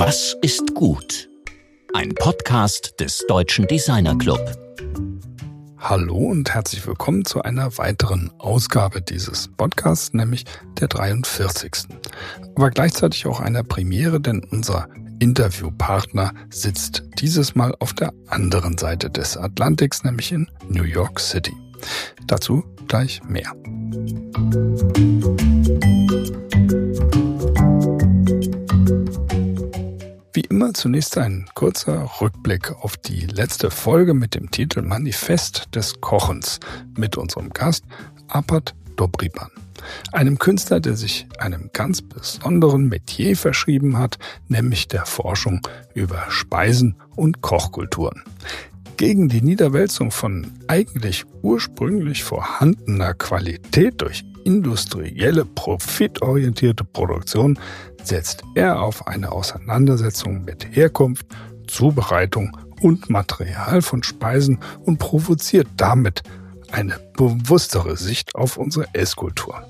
Was ist gut? Ein Podcast des Deutschen Designer Club. Hallo und herzlich willkommen zu einer weiteren Ausgabe dieses Podcasts, nämlich der 43. Aber gleichzeitig auch einer Premiere, denn unser Interviewpartner sitzt dieses Mal auf der anderen Seite des Atlantiks, nämlich in New York City. Dazu gleich mehr. Wie immer zunächst ein kurzer Rückblick auf die letzte Folge mit dem Titel Manifest des Kochens mit unserem Gast Apat Dobriban, einem Künstler, der sich einem ganz besonderen Metier verschrieben hat, nämlich der Forschung über Speisen und Kochkulturen. Gegen die Niederwälzung von eigentlich ursprünglich vorhandener Qualität durch industrielle, profitorientierte Produktion setzt er auf eine Auseinandersetzung mit Herkunft, Zubereitung und Material von Speisen und provoziert damit eine bewusstere Sicht auf unsere Esskultur.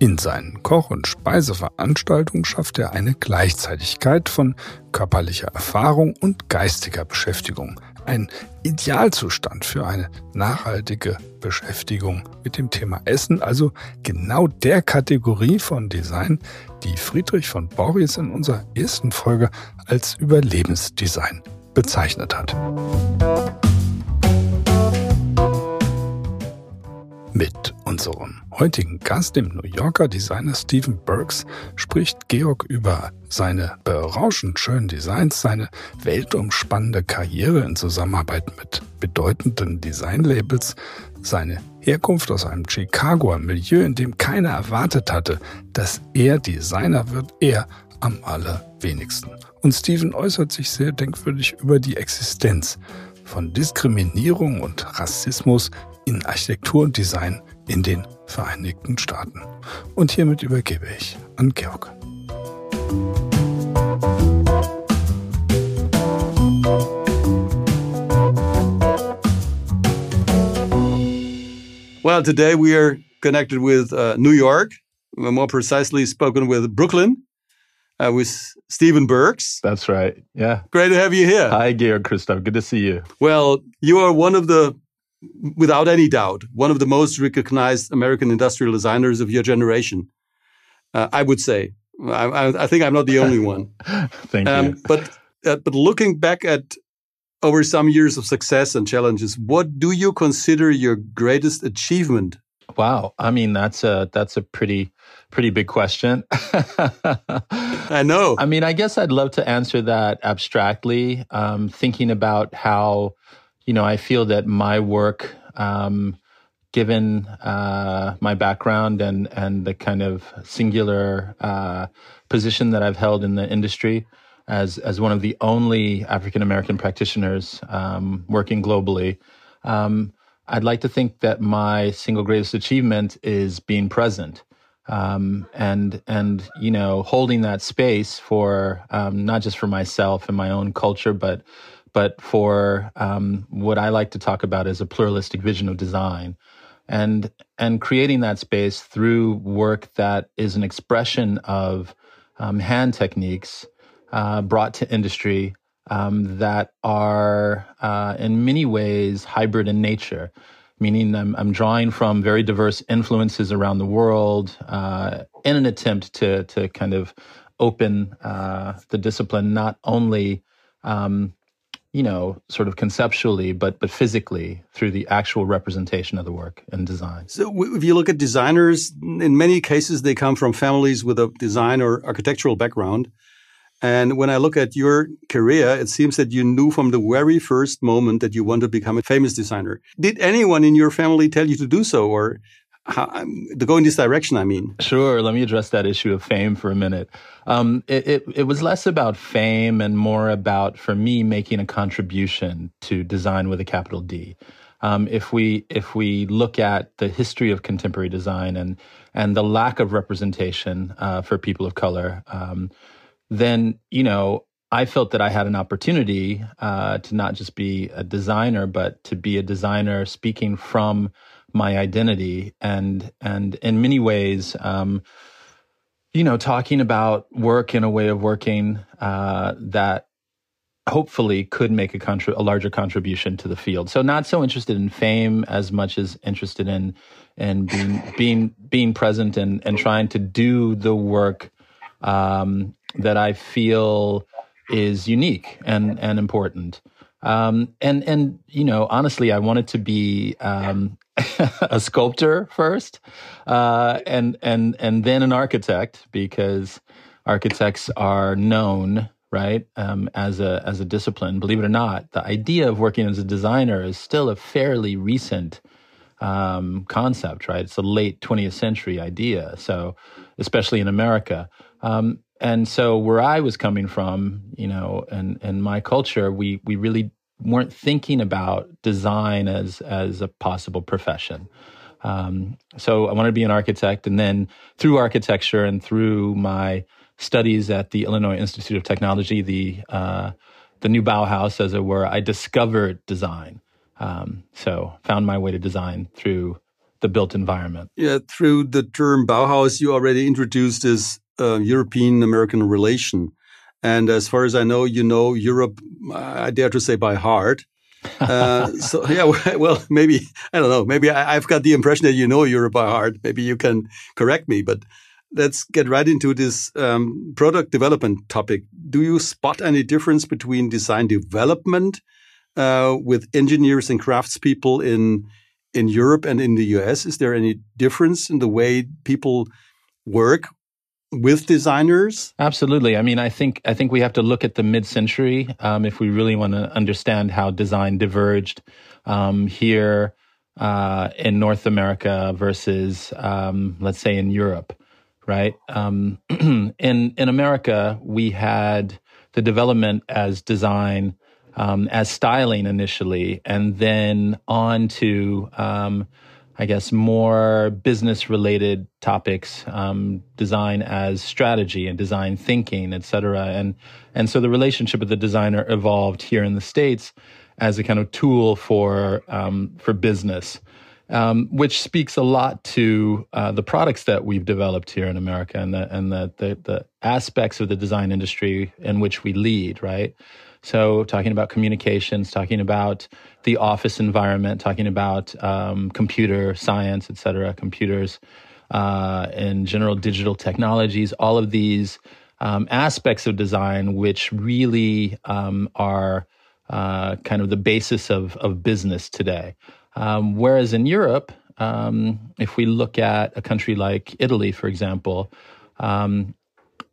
In seinen Koch- und Speiseveranstaltungen schafft er eine Gleichzeitigkeit von körperlicher Erfahrung und geistiger Beschäftigung, ein Idealzustand für eine nachhaltige Beschäftigung mit dem Thema Essen, also genau der Kategorie von Design, die Friedrich von Boris in unserer ersten Folge als Überlebensdesign bezeichnet hat. Mit unserem heutigen Gast, dem New Yorker Designer Stephen Burks, spricht Georg über seine berauschend schönen Designs, seine weltumspannende Karriere in Zusammenarbeit mit bedeutenden Designlabels, seine Herkunft aus einem Chicagoer Milieu, in dem keiner erwartet hatte, dass er Designer wird, er am allerwenigsten. Und Stephen äußert sich sehr denkwürdig über die Existenz von Diskriminierung und Rassismus in Architektur und Design in den Vereinigten Staaten. Und hiermit übergebe ich an Georg. Well, today we are connected with uh, New York, more precisely spoken with Brooklyn, uh, with Stephen Burks. That's right. Yeah. Great to have you here. Hi, Georg Christoph. Good to see you. Well, you are one of the without any doubt, one of the most recognized American industrial designers of your generation. Uh, I would say. I, I, think I'm not the only one. Thank um, you. But uh, but looking back at over some years of success and challenges, what do you consider your greatest achievement? Wow, I mean that's a that's a pretty pretty big question. I know. I mean, I guess I'd love to answer that abstractly, um, thinking about how you know, I feel that my work, um, given uh, my background and and the kind of singular uh, position that I've held in the industry as as one of the only African American practitioners um, working globally, um, I'd like to think that my single greatest achievement is being present. Um, and and you know holding that space for um, not just for myself and my own culture, but but for um, what I like to talk about as a pluralistic vision of design, and and creating that space through work that is an expression of um, hand techniques uh, brought to industry um, that are uh, in many ways hybrid in nature. Meaning, I'm, I'm, drawing from very diverse influences around the world uh, in an attempt to to kind of open uh, the discipline not only um, you know, sort of conceptually, but but physically through the actual representation of the work and design. So, if you look at designers, in many cases they come from families with a design or architectural background. And when I look at your career, it seems that you knew from the very first moment that you want to become a famous designer. Did anyone in your family tell you to do so, or how, to go in this direction, I mean. Sure. Let me address that issue of fame for a minute. Um, it, it, it, was less about fame and more about, for me, making a contribution to design with a capital D. Um, if we if we look at the history of contemporary design and and the lack of representation uh, for people of color, um, then you know I felt that I had an opportunity uh, to not just be a designer, but to be a designer speaking from my identity and and in many ways um, you know, talking about work in a way of working uh, that hopefully could make a, contri- a larger contribution to the field. So not so interested in fame as much as interested in and being being being present and and trying to do the work um, that I feel is unique and and important. Um, and and you know, honestly, I wanted to be um, a sculptor first, uh, and and and then an architect because architects are known right um, as a as a discipline. Believe it or not, the idea of working as a designer is still a fairly recent um, concept, right? It's a late 20th century idea. So, especially in America. Um, and so, where I was coming from, you know, and and my culture, we we really weren't thinking about design as as a possible profession. Um, so I wanted to be an architect, and then through architecture and through my studies at the Illinois Institute of Technology, the uh, the new Bauhaus, as it were, I discovered design. Um, so found my way to design through the built environment. Yeah, through the term Bauhaus, you already introduced this uh, European American relation. And as far as I know, you know Europe, I dare to say by heart. uh, so yeah, well, maybe I don't know. Maybe I, have got the impression that you know Europe by heart. Maybe you can correct me. But let's get right into this um, product development topic. Do you spot any difference between design development uh, with engineers and craftspeople in in Europe and in the US? Is there any difference in the way people work with designers? Absolutely. I mean, I think I think we have to look at the mid-century um, if we really want to understand how design diverged um, here uh, in North America versus, um, let's say, in Europe. Right. Um, in in America, we had the development as design um, as styling initially, and then on to, um, I guess, more business related topics, um, design as strategy and design thinking, et cetera. And, and so the relationship of the designer evolved here in the States as a kind of tool for, um, for business. Um, which speaks a lot to uh, the products that we've developed here in America and the and the, the, the aspects of the design industry in which we lead, right? So, talking about communications, talking about the office environment, talking about um, computer science, et cetera, computers, uh, and general digital technologies, all of these um, aspects of design, which really um, are uh, kind of the basis of, of business today. Um, whereas in Europe, um, if we look at a country like Italy, for example, um,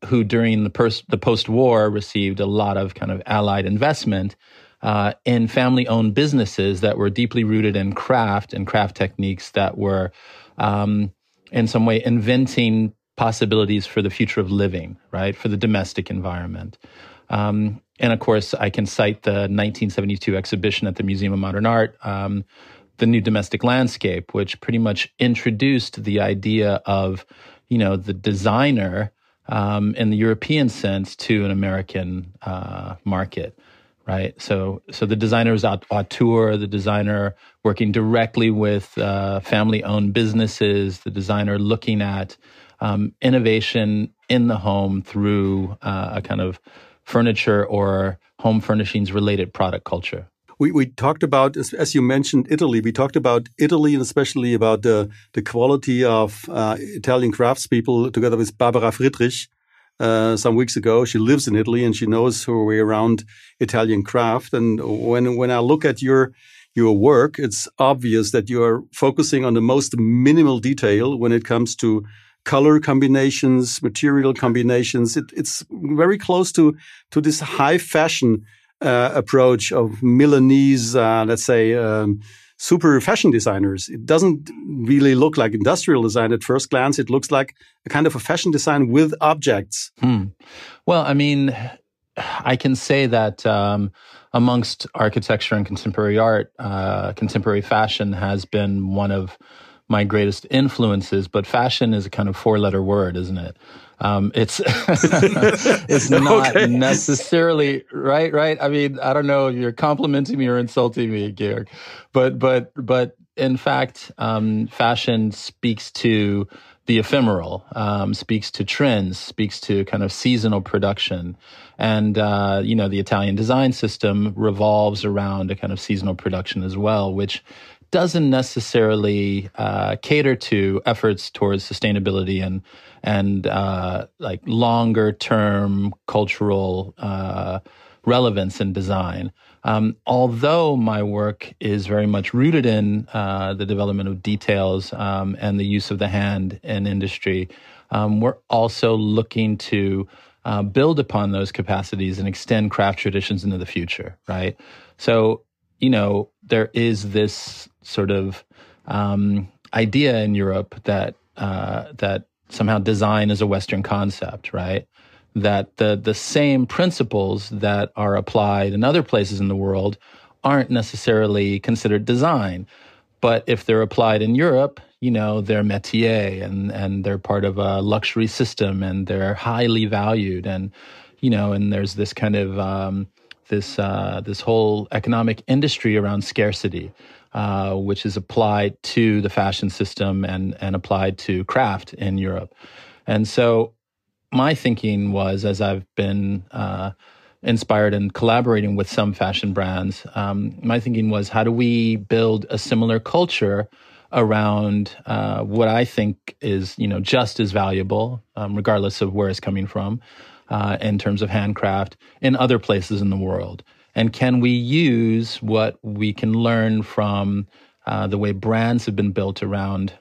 who during the, pers- the post-war received a lot of kind of allied investment uh, in family-owned businesses that were deeply rooted in craft and craft techniques that were um, in some way inventing possibilities for the future of living, right, for the domestic environment. Um, and of course, I can cite the 1972 exhibition at the Museum of Modern Art, um, The New Domestic Landscape, which pretty much introduced the idea of, you know, the designer um, in the European sense to an American uh, market, right? So, so the designer is auteur, the designer working directly with uh, family-owned businesses, the designer looking at um, innovation in the home through uh, a kind of furniture or home furnishings related product culture we, we talked about, as you mentioned, Italy. We talked about Italy and especially about the, the quality of uh, Italian craftspeople together with Barbara Friedrich uh, some weeks ago. She lives in Italy and she knows her way around Italian craft. And when, when I look at your, your work, it's obvious that you are focusing on the most minimal detail when it comes to color combinations, material combinations. It, it's very close to, to this high fashion uh, approach of Milanese, uh, let's say, um, super fashion designers. It doesn't really look like industrial design at first glance. It looks like a kind of a fashion design with objects. Hmm. Well, I mean, I can say that um, amongst architecture and contemporary art, uh, contemporary fashion has been one of my greatest influences. But fashion is a kind of four letter word, isn't it? Um, it's it's not okay. necessarily right. Right. I mean, I don't know. You're complimenting me or insulting me, Georg, but but but in fact, um, fashion speaks to the ephemeral, um, speaks to trends, speaks to kind of seasonal production. And, uh, you know, the Italian design system revolves around a kind of seasonal production as well, which doesn't necessarily uh, cater to efforts towards sustainability and and uh, like longer term cultural uh, relevance in design. Um, although my work is very much rooted in uh, the development of details um, and the use of the hand in industry, um, we're also looking to uh, build upon those capacities and extend craft traditions into the future, right? So, you know, there is this sort of um, idea in Europe that uh, that somehow design is a Western concept, right? That the the same principles that are applied in other places in the world aren't necessarily considered design, but if they're applied in Europe, you know, they're métier and and they're part of a luxury system and they're highly valued and you know, and there's this kind of um, this uh, this whole economic industry around scarcity uh, which is applied to the fashion system and, and applied to craft in Europe. And so my thinking was, as I've been uh, inspired and collaborating with some fashion brands, um, my thinking was, how do we build a similar culture around uh, what I think is, you know, just as valuable, um, regardless of where it's coming from, uh, in terms of handcraft in other places in the world. And can we use what we can learn from uh, the way brands have been built around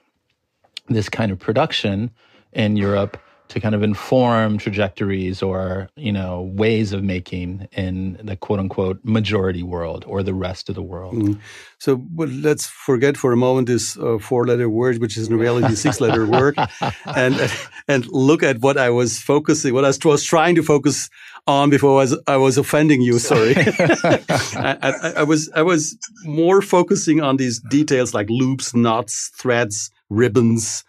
this kind of production in Europe to kind of inform trajectories or you know ways of making in the quote unquote majority world or the rest of the world. Mm. So well, let's forget for a moment this uh, four letter word, which is in reality six letter word, and and look at what I was focusing, what I was trying to focus on before I was, I was offending you. Sorry, I, I, I was I was more focusing on these details like loops, knots, threads, ribbons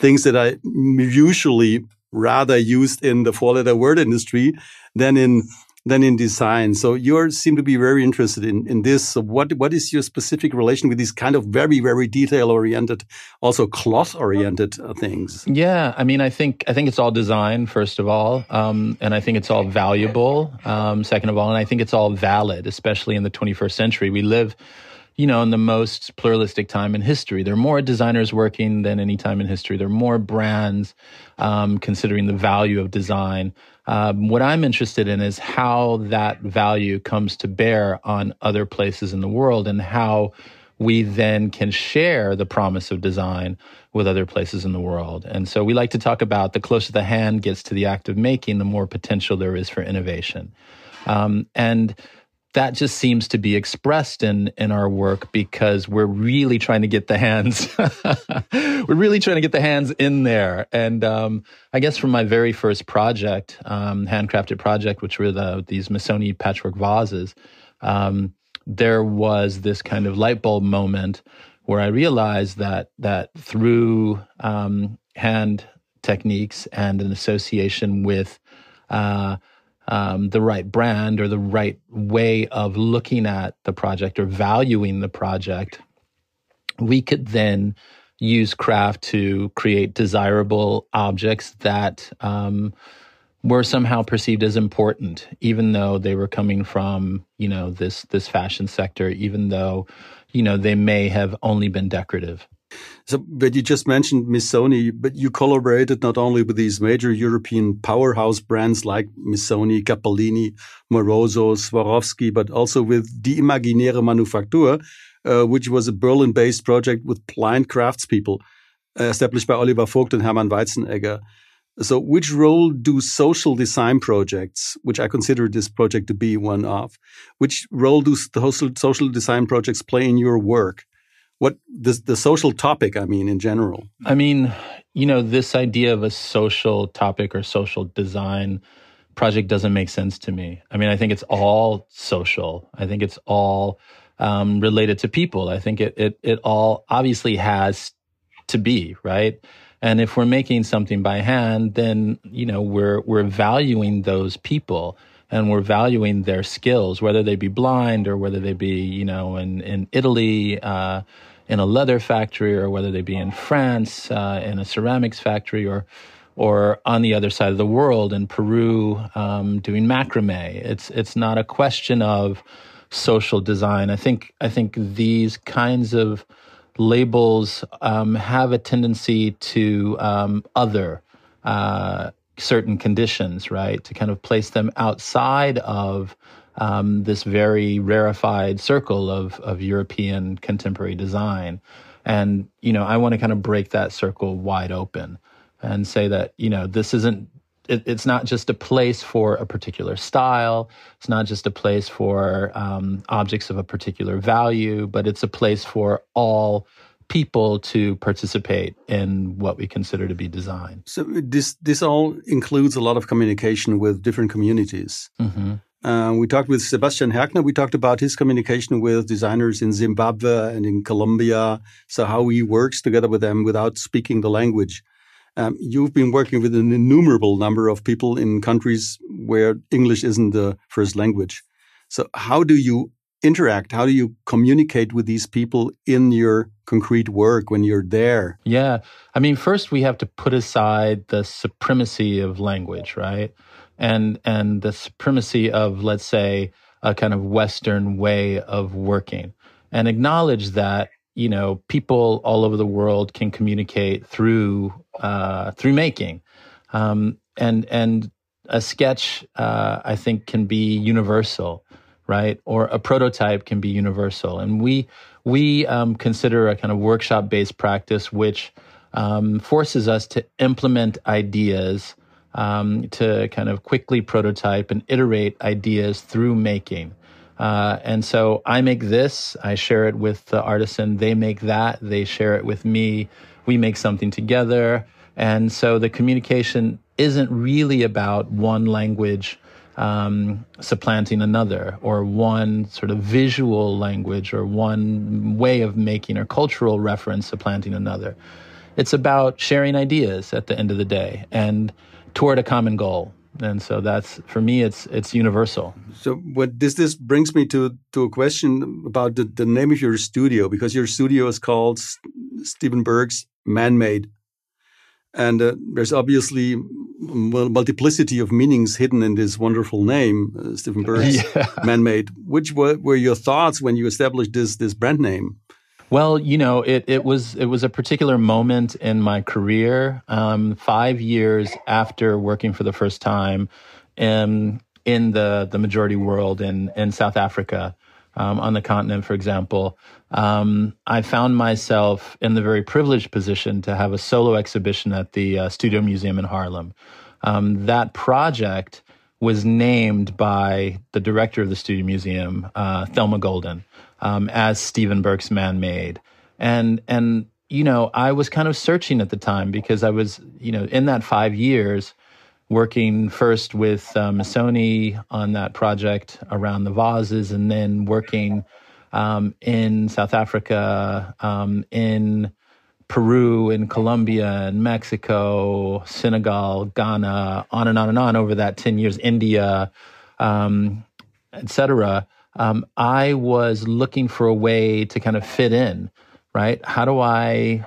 things that I usually rather used in the four letter word industry than in than in design. So you seem to be very interested in, in this. So what, what is your specific relation with these kind of very, very detail oriented, also cloth oriented uh, things? Yeah. I mean, I think, I think it's all design, first of all. Um, and I think it's all valuable, um, second of all. And I think it's all valid, especially in the 21st century. We live, you know, in the most pluralistic time in history. There are more designers working than any time in history. There are more brands um, considering the value of design. Um, what I'm interested in is how that value comes to bear on other places in the world and how we then can share the promise of design with other places in the world. And so we like to talk about the closer the hand gets to the act of making, the more potential there is for innovation. Um, and that just seems to be expressed in in our work because we're really trying to get the hands we're really trying to get the hands in there. And um, i guess from my very first project um, handcrafted project which were the these missoni patchwork vases um, there was this kind of light bulb moment where i realized that that through um, hand techniques and an association with uh, um, the right brand or the right way of looking at the project or valuing the project, we could then use craft to create desirable objects that um, were somehow perceived as important, even though they were coming from you know this this fashion sector, even though you know they may have only been decorative. So, but you just mentioned Missoni, but you collaborated not only with these major European powerhouse brands like Missoni, Cappellini, Moroso, Swarovski, but also with Die Imaginäre Manufaktur, uh, which was a Berlin-based project with blind craftspeople uh, established by Oliver Vogt and Hermann Weizenegger. So, which role do social design projects, which I consider this project to be one of, which role do social design projects play in your work? What the, the social topic, I mean, in general? I mean, you know, this idea of a social topic or social design project doesn't make sense to me. I mean, I think it's all social. I think it's all um, related to people. I think it, it, it all obviously has to be, right? And if we're making something by hand, then, you know, we're, we're valuing those people and we're valuing their skills, whether they be blind or whether they be, you know, in, in Italy, uh, in a leather factory or whether they be in France uh, in a ceramics factory or or on the other side of the world in Peru um, doing macrame. It's it's not a question of social design. I think I think these kinds of labels um, have a tendency to um, other uh, certain conditions, right? To kind of place them outside of um, this very rarefied circle of of European contemporary design. And you know, I want to kind of break that circle wide open and say that you know this isn't it, it's not just a place for a particular style. It's not just a place for um, objects of a particular value, but it's a place for all people to participate in what we consider to be design. So this this all includes a lot of communication with different communities. Mm-hmm. Uh, we talked with Sebastian Herkner. We talked about his communication with designers in Zimbabwe and in Colombia. So how he works together with them without speaking the language. Um, you've been working with an innumerable number of people in countries where English isn't the first language. So, how do you interact? How do you communicate with these people in your concrete work when you're there? Yeah. I mean, first we have to put aside the supremacy of language, right? And and the supremacy of let's say a kind of western way of working and acknowledge that you know people all over the world can communicate through uh, through making, um, and and a sketch uh, I think can be universal, right? Or a prototype can be universal, and we we um, consider a kind of workshop based practice which um, forces us to implement ideas. Um, to kind of quickly prototype and iterate ideas through making. Uh, and so I make this, I share it with the artisan, they make that, they share it with me, we make something together. And so the communication isn't really about one language um, supplanting another, or one sort of visual language, or one way of making or cultural reference supplanting another. It's about sharing ideas at the end of the day and toward a common goal. And so that's for me it's it's universal. So what this this brings me to to a question about the, the name of your studio because your studio is called Stephen Burks man-made and uh, there's obviously multiplicity of meanings hidden in this wonderful name uh, Stephen Burks yeah. man-made which were, were your thoughts when you established this this brand name well, you know, it, it was it was a particular moment in my career. Um, five years after working for the first time in in the the majority world in in South Africa, um, on the continent, for example, um, I found myself in the very privileged position to have a solo exhibition at the uh, Studio Museum in Harlem. Um, that project was named by the director of the Studio Museum, uh, Thelma Golden um, as Stephen Burks Man Made. And, and, you know, I was kind of searching at the time because I was, you know, in that five years, working first with um, Missoni on that project around the vases, and then working um, in South Africa, um, in Peru, in Colombia, in Mexico, Senegal, Ghana, on and on and on over that 10 years, India, um, et cetera um, I was looking for a way to kind of fit in, right? How do I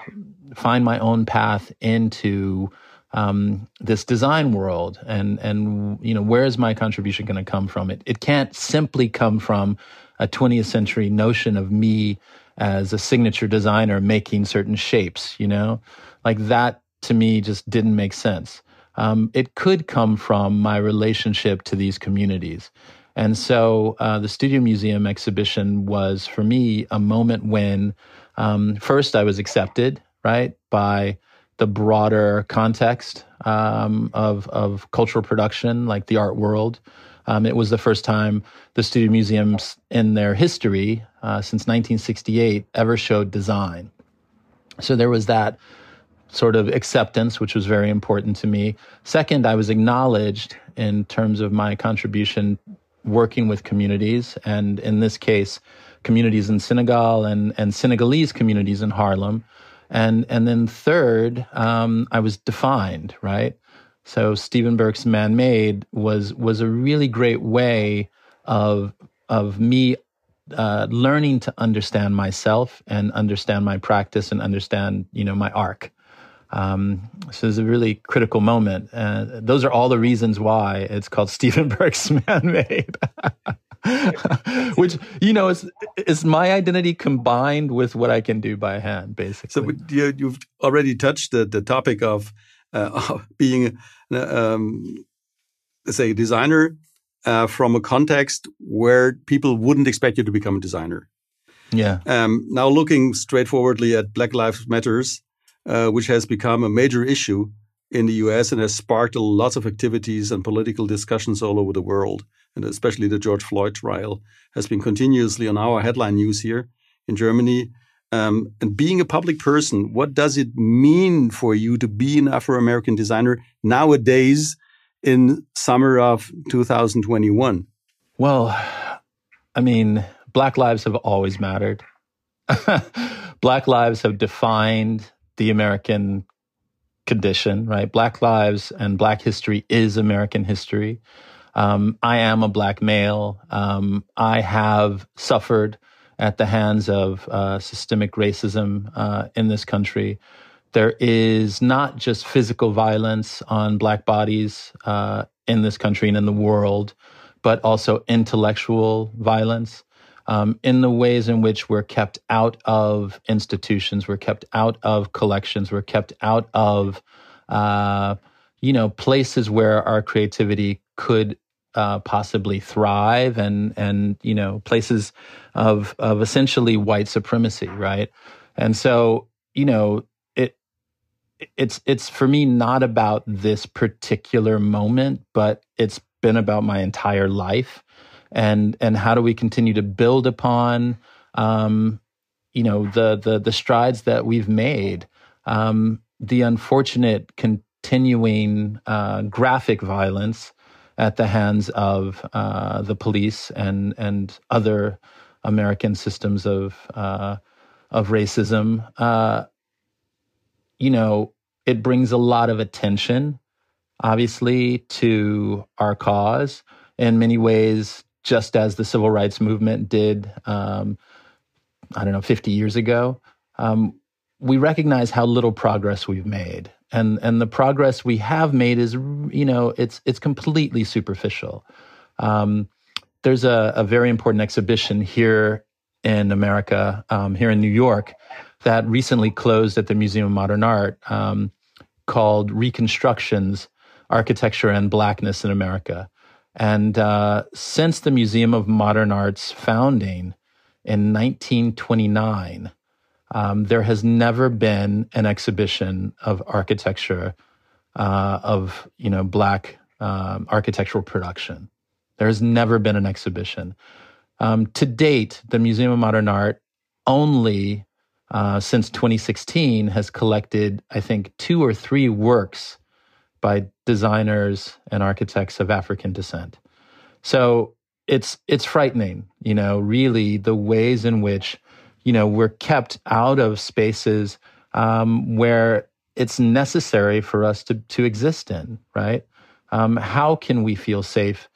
find my own path into um, this design world, and and you know where is my contribution going to come from? It it can't simply come from a 20th century notion of me as a signature designer making certain shapes. You know, like that to me just didn't make sense. Um, it could come from my relationship to these communities. And so uh, the Studio Museum exhibition was for me a moment when um, first I was accepted, right, by the broader context um, of, of cultural production, like the art world. Um, it was the first time the Studio Museums in their history, uh, since 1968, ever showed design. So there was that sort of acceptance, which was very important to me. Second, I was acknowledged in terms of my contribution working with communities, and in this case, communities in Senegal and, and Senegalese communities in Harlem. And, and then third, um, I was defined, right? So Stephen Burks Man Made was, was a really great way of, of me uh, learning to understand myself and understand my practice and understand, you know, my arc. Um, so it's a really critical moment. And those are all the reasons why it's called Stephen Burks Man-Made. Which, you know, is, is my identity combined with what I can do by hand, basically. So you, you've already touched the, the topic of uh, being, um, say, a designer uh, from a context where people wouldn't expect you to become a designer. Yeah. Um, now looking straightforwardly at Black Lives Matters, uh, which has become a major issue in the US and has sparked lots of activities and political discussions all over the world. And especially the George Floyd trial has been continuously on our headline news here in Germany. Um, and being a public person, what does it mean for you to be an Afro American designer nowadays in summer of 2021? Well, I mean, Black lives have always mattered. Black lives have defined the American condition, right? Black lives and Black history is American history. Um, I am a Black male. Um, I have suffered at the hands of uh, systemic racism uh, in this country. There is not just physical violence on Black bodies uh, in this country and in the world, but also intellectual violence um, in the ways in which we're kept out of institutions, we're kept out of collections, we're kept out of, uh, you know, places where our creativity could uh, possibly thrive, and and you know, places of of essentially white supremacy, right? And so, you know, it it's it's for me not about this particular moment, but it's been about my entire life and and how do we continue to build upon um, you know the the the strides that we've made um, the unfortunate continuing uh, graphic violence at the hands of uh, the police and and other American systems of uh, of racism uh, you know it brings a lot of attention obviously to our cause in many ways just as the civil rights movement did, um, I don't know, 50 years ago, um, we recognize how little progress we've made. And, and the progress we have made is, you know, it's, it's completely superficial. Um, there's a, a, very important exhibition here in America, um, here in New York, that recently closed at the Museum of Modern Art um, called Reconstructions Architecture and Blackness in America. And uh, since the Museum of Modern Art's founding in 1929, um, there has never been an exhibition of architecture uh, of you know black um, architectural production. There has never been an exhibition. Um, to date, the Museum of Modern Art only uh, since 2016 has collected, I think, two or three works by designers and architects of African descent. So it's it's frightening, you know, really the ways in which, you know, we're kept out of spaces um, where it's necessary for us to to exist in, right? Um, how can we feel safe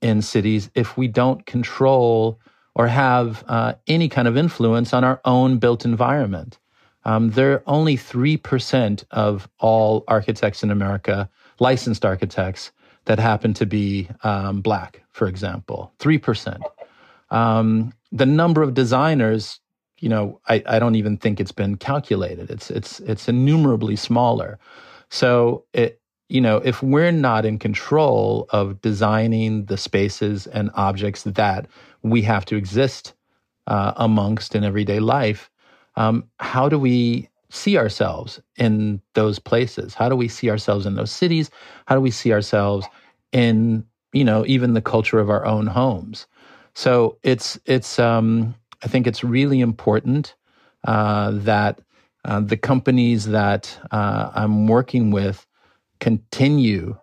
in cities if we don't control or have uh, any kind of influence on our own built environment? Um, there are only 3% of all architects in America, licensed architects, that happen to be um, black, for example, 3%. Um, the number of designers, you know, I, I don't even think it's been calculated. It's, it's, it's innumerably smaller. So it, you know, if we're not in control of designing the spaces and objects that we have to exist uh, amongst in everyday life, um, how do we see ourselves in those places? How do we see ourselves in those cities? How do we see ourselves in, you know, even the culture of our own homes? So it's it's um, I think it's really important uh, that uh, the companies that uh, I'm working with continue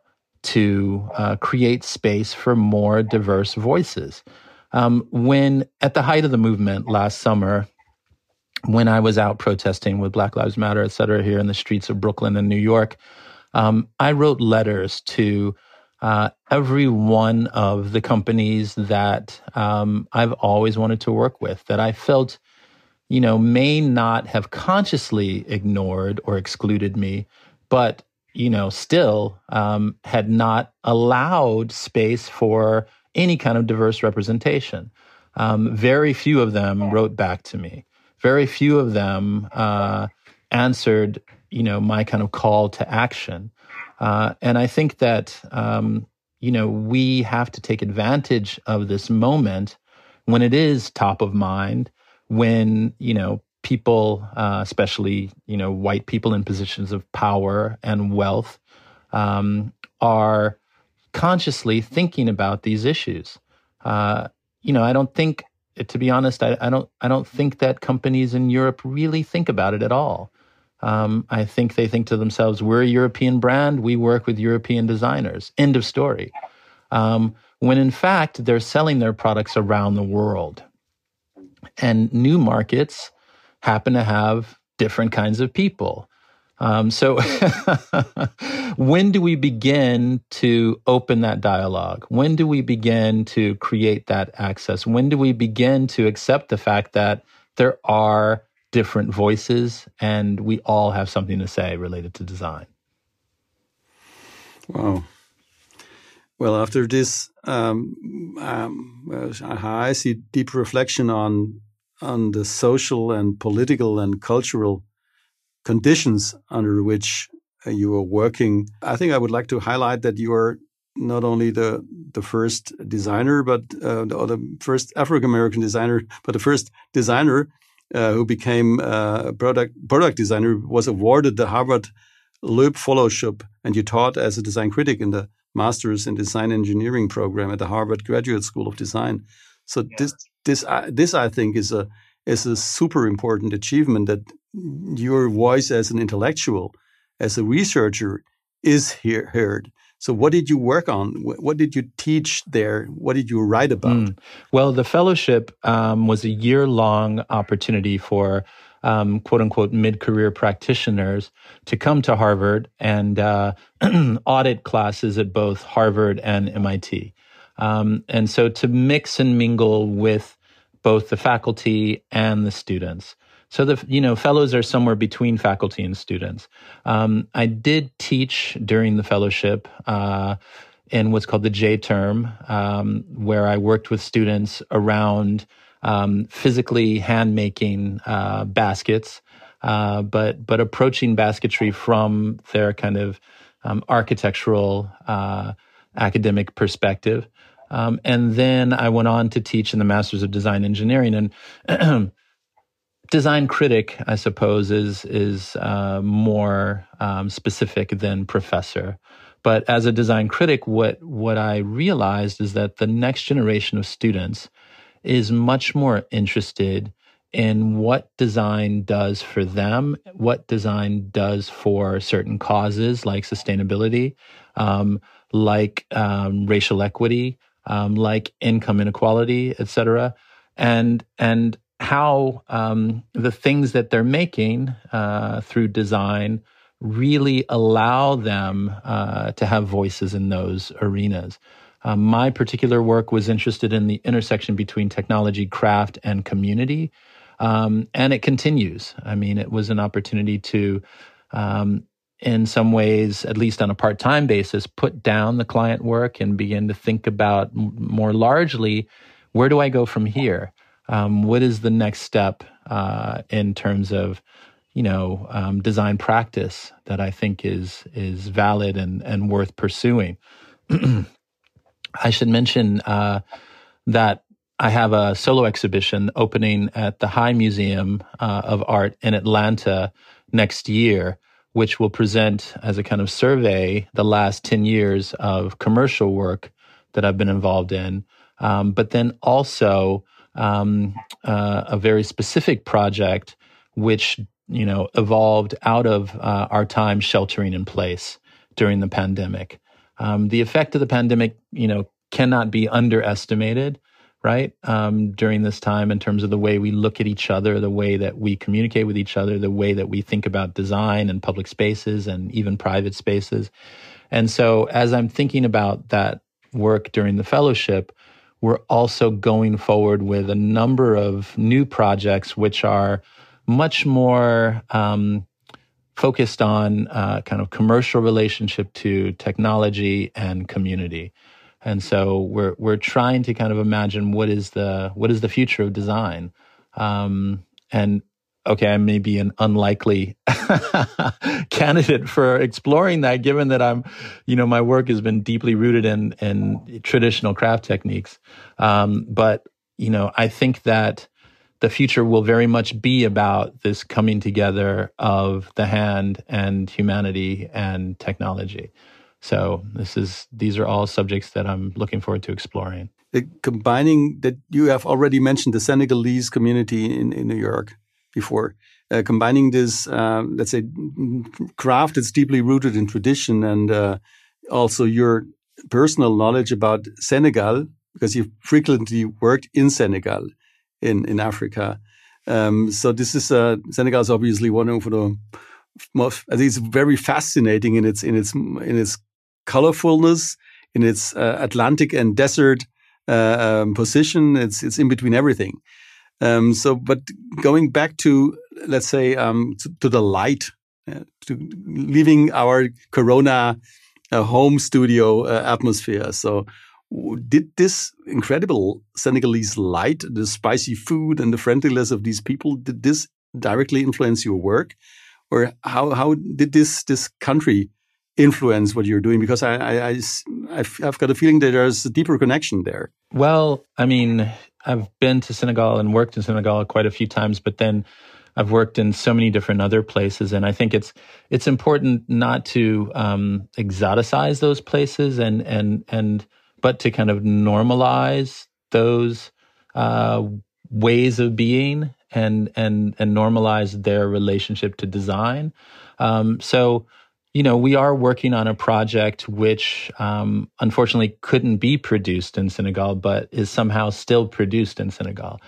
to uh, create space for more diverse voices. Um, when at the height of the movement last summer, when I was out protesting with Black Lives Matter, et cetera, here in the streets of Brooklyn and New York, um, I wrote letters to uh, every one of the companies that um, I've always wanted to work with that I felt, you know, may not have consciously ignored or excluded me, but you know, still um, had not allowed space for any kind of diverse representation. Um, very few of them wrote back to me. Very few of them uh, answered, you know, my kind of call to action. Uh, and I think that, um, you know, we have to take advantage of this moment when it is top of mind, when, you know, people, uh, especially, you know, white people in positions of power and wealth, um, are consciously thinking about these issues. Uh, you know, I don't think, to be honest, I, I, don't, I don't think that companies in Europe really think about it at all. Um, I think they think to themselves, we're a European brand, we work with European designers. End of story. Um, when in fact, they're selling their products around the world. And new markets happen to have different kinds of people. Um, so, when do we begin to open that dialogue? When do we begin to create that access? When do we begin to accept the fact that there are different voices, and we all have something to say related to design. Wow. Well, after this, um, um, I see deep reflection on on the social and political and cultural conditions under which uh, you are working. I think I would like to highlight that you are not only the the first designer, but uh, the, the first African American designer, but the first designer uh, who became uh, a product product designer, was awarded the Harvard Loeb Fellowship, and you taught as a design critic in the Masters in Design Engineering program at the Harvard Graduate School of Design. So yeah. this this uh, this I think is a is a super important achievement that your voice as an intellectual, as a researcher, is hear, heard. So, what did you work on? What did you teach there? What did you write about? Mm. Well, the fellowship um, was a year long opportunity for um, quote unquote mid career practitioners to come to Harvard and uh, audit classes at both Harvard and MIT. Um, and so to mix and mingle with both the faculty and the students. So the you know fellows are somewhere between faculty and students. Um, I did teach during the fellowship uh, in what's called the J term, um, where I worked with students around um, physically hand making uh, baskets, uh, but but approaching basketry from their kind of um, architectural uh, academic perspective. Um, and then I went on to teach in the Masters of Design Engineering and. design critic, I suppose, is is uh, more um, specific than professor. But as a design critic, what what I realized is that the next generation of students is much more interested in what design does for them, what design does for certain causes like sustainability, um, like um, racial equity, um, like income inequality, et cetera. And and how um, the things that they're making uh, through design really allow them uh, to have voices in those arenas. Um, my particular work was interested in the intersection between technology, craft, and community. Um, and it continues. I mean, it was an opportunity to, um, in some ways, at least on a part time basis, put down the client work and begin to think about more largely where do I go from here? Um, what is the next step uh, in terms of you know um, design practice that I think is is valid and and worth pursuing. I should mention uh, that I have a solo exhibition opening at the High Museum uh, of Art in Atlanta next year, which will present as a kind of survey the last 10 years of commercial work that I've been involved in, um, but then also um, uh, a very specific project which you know evolved out of uh, our time sheltering in place during the pandemic. Um, the effect of the pandemic, you know, cannot be underestimated, right? Um, during this time, in terms of the way we look at each other, the way that we communicate with each other, the way that we think about design and public spaces and even private spaces. And so as I'm thinking about that work during the fellowship, we're also going forward with a number of new projects which are much more um, focused on uh, kind of commercial relationship to technology and community. And so we're we're trying to kind of imagine what is the what is the future of design. Um, and okay, I may be an unlikely candidate for exploring that, given that I'm, you know, my work has been deeply rooted in in traditional craft techniques. Um, but you know, I think that the future will very much be about this coming together of the hand and humanity and technology. So this is these are all subjects that I'm looking forward to exploring. The combining that you have already mentioned the Senegalese community in, in New York before. Uh, combining this, uh, let's say, craft that's deeply rooted in tradition and uh, also your personal knowledge about Senegal, because you've frequently worked in Senegal in, in Africa. Um, so this is uh, Senegal is obviously one of the most. I think it's very fascinating in its in its in its colorfulness, in its uh, Atlantic and desert um, position. It's it's in between everything. Um, so, but going back to let's say um, to, to, the light, uh, to leaving our Corona uh, home studio uh, atmosphere. So, did this incredible Senegalese light, the spicy food, and the friendliness of these people, did this directly influence your work, or how how did this this country influence what you're doing? Because I, I, I I've got a feeling that there's a deeper connection there. Well, I mean, I've been to Senegal and worked in Senegal quite a few times, but then I've worked in so many different other places, and I think it's it's important not to um, exoticize those places and and and but to kind of normalize those uh, ways of being and and and normalize their relationship to design. Um, so, you know, we are working on a project which um, unfortunately couldn't be produced in Senegal, but is somehow still produced in Senegal,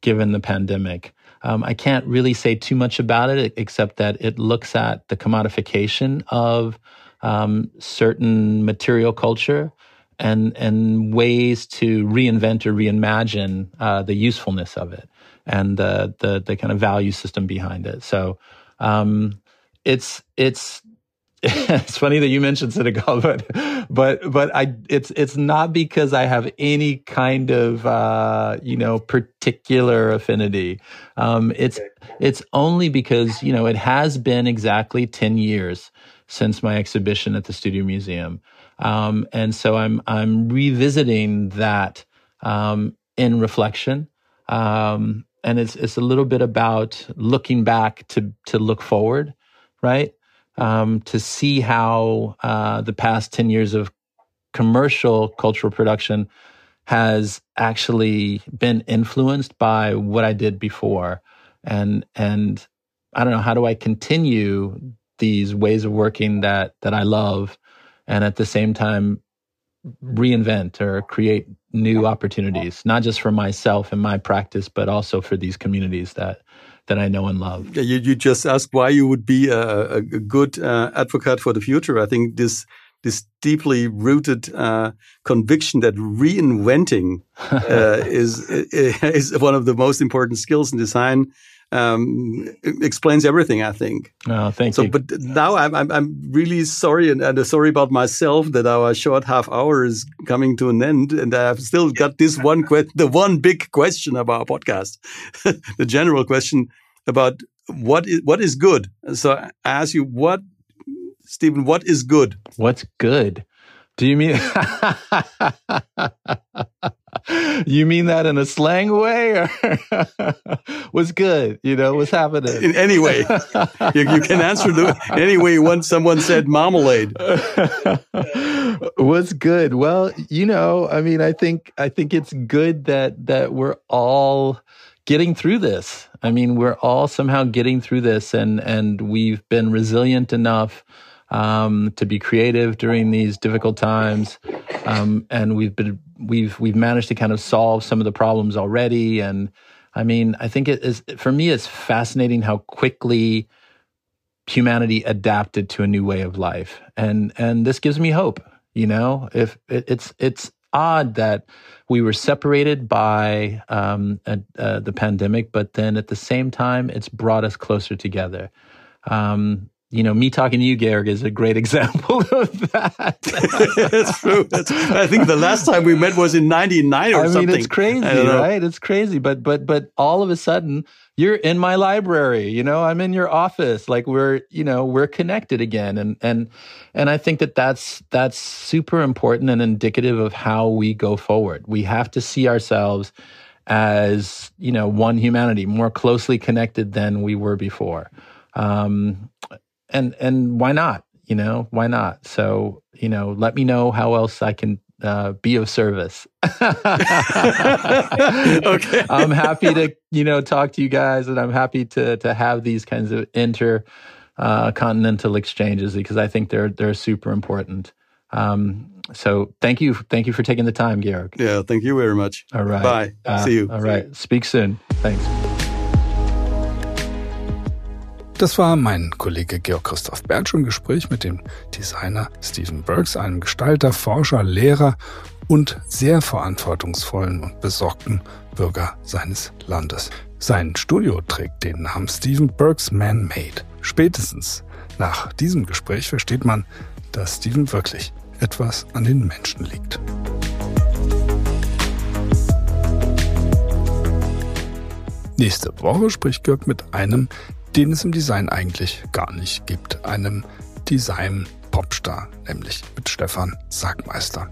given the pandemic. Um, I can't really say too much about it, except that it looks at the commodification of um, certain material culture and and ways to reinvent or reimagine uh, the usefulness of it and the, the the kind of value system behind it. So um, it's it's it's funny that you mentioned Senegal, but but but I it's it's not because I have any kind of uh, you know particular affinity. Um, it's it's only because you know it has been exactly ten years since my exhibition at the Studio Museum. Um, and so I'm I'm revisiting that um, in reflection, um, and it's it's a little bit about looking back to to look forward, right? Um, to see how uh, the past ten years of commercial cultural production has actually been influenced by what I did before, and and I don't know how do I continue these ways of working that that I love and at the same time reinvent or create new opportunities, not just for myself and my practice, but also for these communities that that I know and love. You, you just asked why you would be a, a good uh, advocate for the future. I think this this deeply rooted uh, conviction that reinventing uh, is is one of the most important skills in design um, explains everything. I think. Oh, thank so, you. But now I'm, I'm, I'm really sorry and, and, sorry about myself that our short half hour is coming to an end, and I've still got this one que- the one big question of our podcast, the general question about what is what is good. So I ask you, what, Stephen, what is good? What's good? Do you mean you mean that in a slang way or was good? You know, what's happening? In any way. you, you, can answer the any way once someone said marmalade. what's good? Well, you know, I mean, I think I think it's good that that we're all getting through this. I mean, we're all somehow getting through this and and we've been resilient enough um, to be creative during these difficult times. Um, and we've been we've we've managed to kind of solve some of the problems already. And I mean, I think it is for me, it's fascinating how quickly humanity adapted to a new way of life, and and this gives me hope. You know, if it, it's it's odd that we were separated by um, the pandemic, but then at the same time, it's brought us closer together. Um, you know, me talking to you, Georg, is a great example of that. That's true. That's, I think the last time we met was in '99 or something. I mean, something. it's crazy, right? It's crazy. But but but all of a sudden, you're in my library. You know, I'm in your office. Like we're you know we're connected again, and and and I think that that's that's super important and indicative of how we go forward. We have to see ourselves as you know one humanity, more closely connected than we were before. Um, and and why not? You know, why not? So you know, let me know how else I can uh, be of service. okay, I'm happy to you know talk to you guys, and I'm happy to to have these kinds of inter uh, continental exchanges because I think they're they're super important. Um, so thank you, thank you for taking the time, Georg. Yeah, thank you very much. All right, bye. Uh, See you. All right, speak soon. Thanks. Das war mein Kollege Georg Christoph Bertsch im Gespräch mit dem Designer Stephen Burks, einem Gestalter, Forscher, Lehrer und sehr verantwortungsvollen und besorgten Bürger seines Landes. Sein Studio trägt den Namen Stephen Burks Man-Made. Spätestens nach diesem Gespräch versteht man, dass Stephen wirklich etwas an den Menschen liegt. Nächste Woche spricht Georg mit einem, den es im Design eigentlich gar nicht gibt, einem Design-Popstar, nämlich mit Stefan Sackmeister.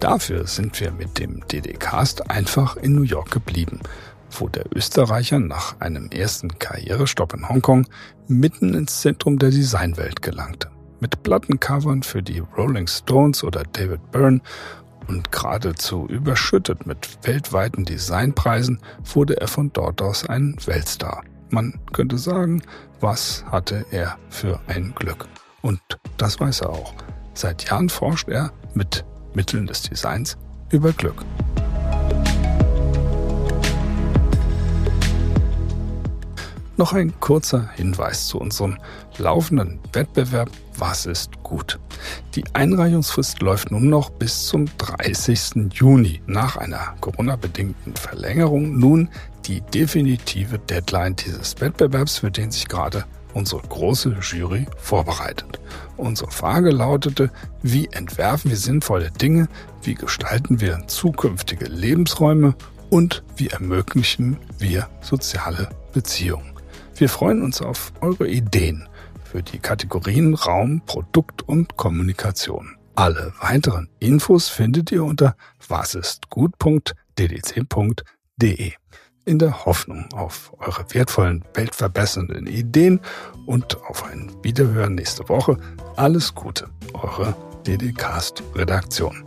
Dafür sind wir mit dem DD-Cast einfach in New York geblieben, wo der Österreicher nach einem ersten Karrierestopp in Hongkong mitten ins Zentrum der Designwelt gelangte. Mit Plattencovern für die Rolling Stones oder David Byrne und geradezu überschüttet mit weltweiten Designpreisen wurde er von dort aus ein Weltstar. Man könnte sagen, was hatte er für ein Glück? Und das weiß er auch. Seit Jahren forscht er mit Mitteln des Designs über Glück. Noch ein kurzer Hinweis zu unserem laufenden Wettbewerb Was ist gut? Die Einreichungsfrist läuft nun noch bis zum 30. Juni. Nach einer Corona-bedingten Verlängerung nun die definitive Deadline dieses Wettbewerbs, für den sich gerade unsere große Jury vorbereitet. Unsere Frage lautete, wie entwerfen wir sinnvolle Dinge, wie gestalten wir zukünftige Lebensräume und wie ermöglichen wir soziale Beziehungen. Wir freuen uns auf eure Ideen für die Kategorien Raum, Produkt und Kommunikation. Alle weiteren Infos findet ihr unter wasistgut.ddc.de in der Hoffnung auf eure wertvollen, weltverbessernden Ideen und auf ein Wiederhören nächste Woche. Alles Gute, eure DDcast-Redaktion.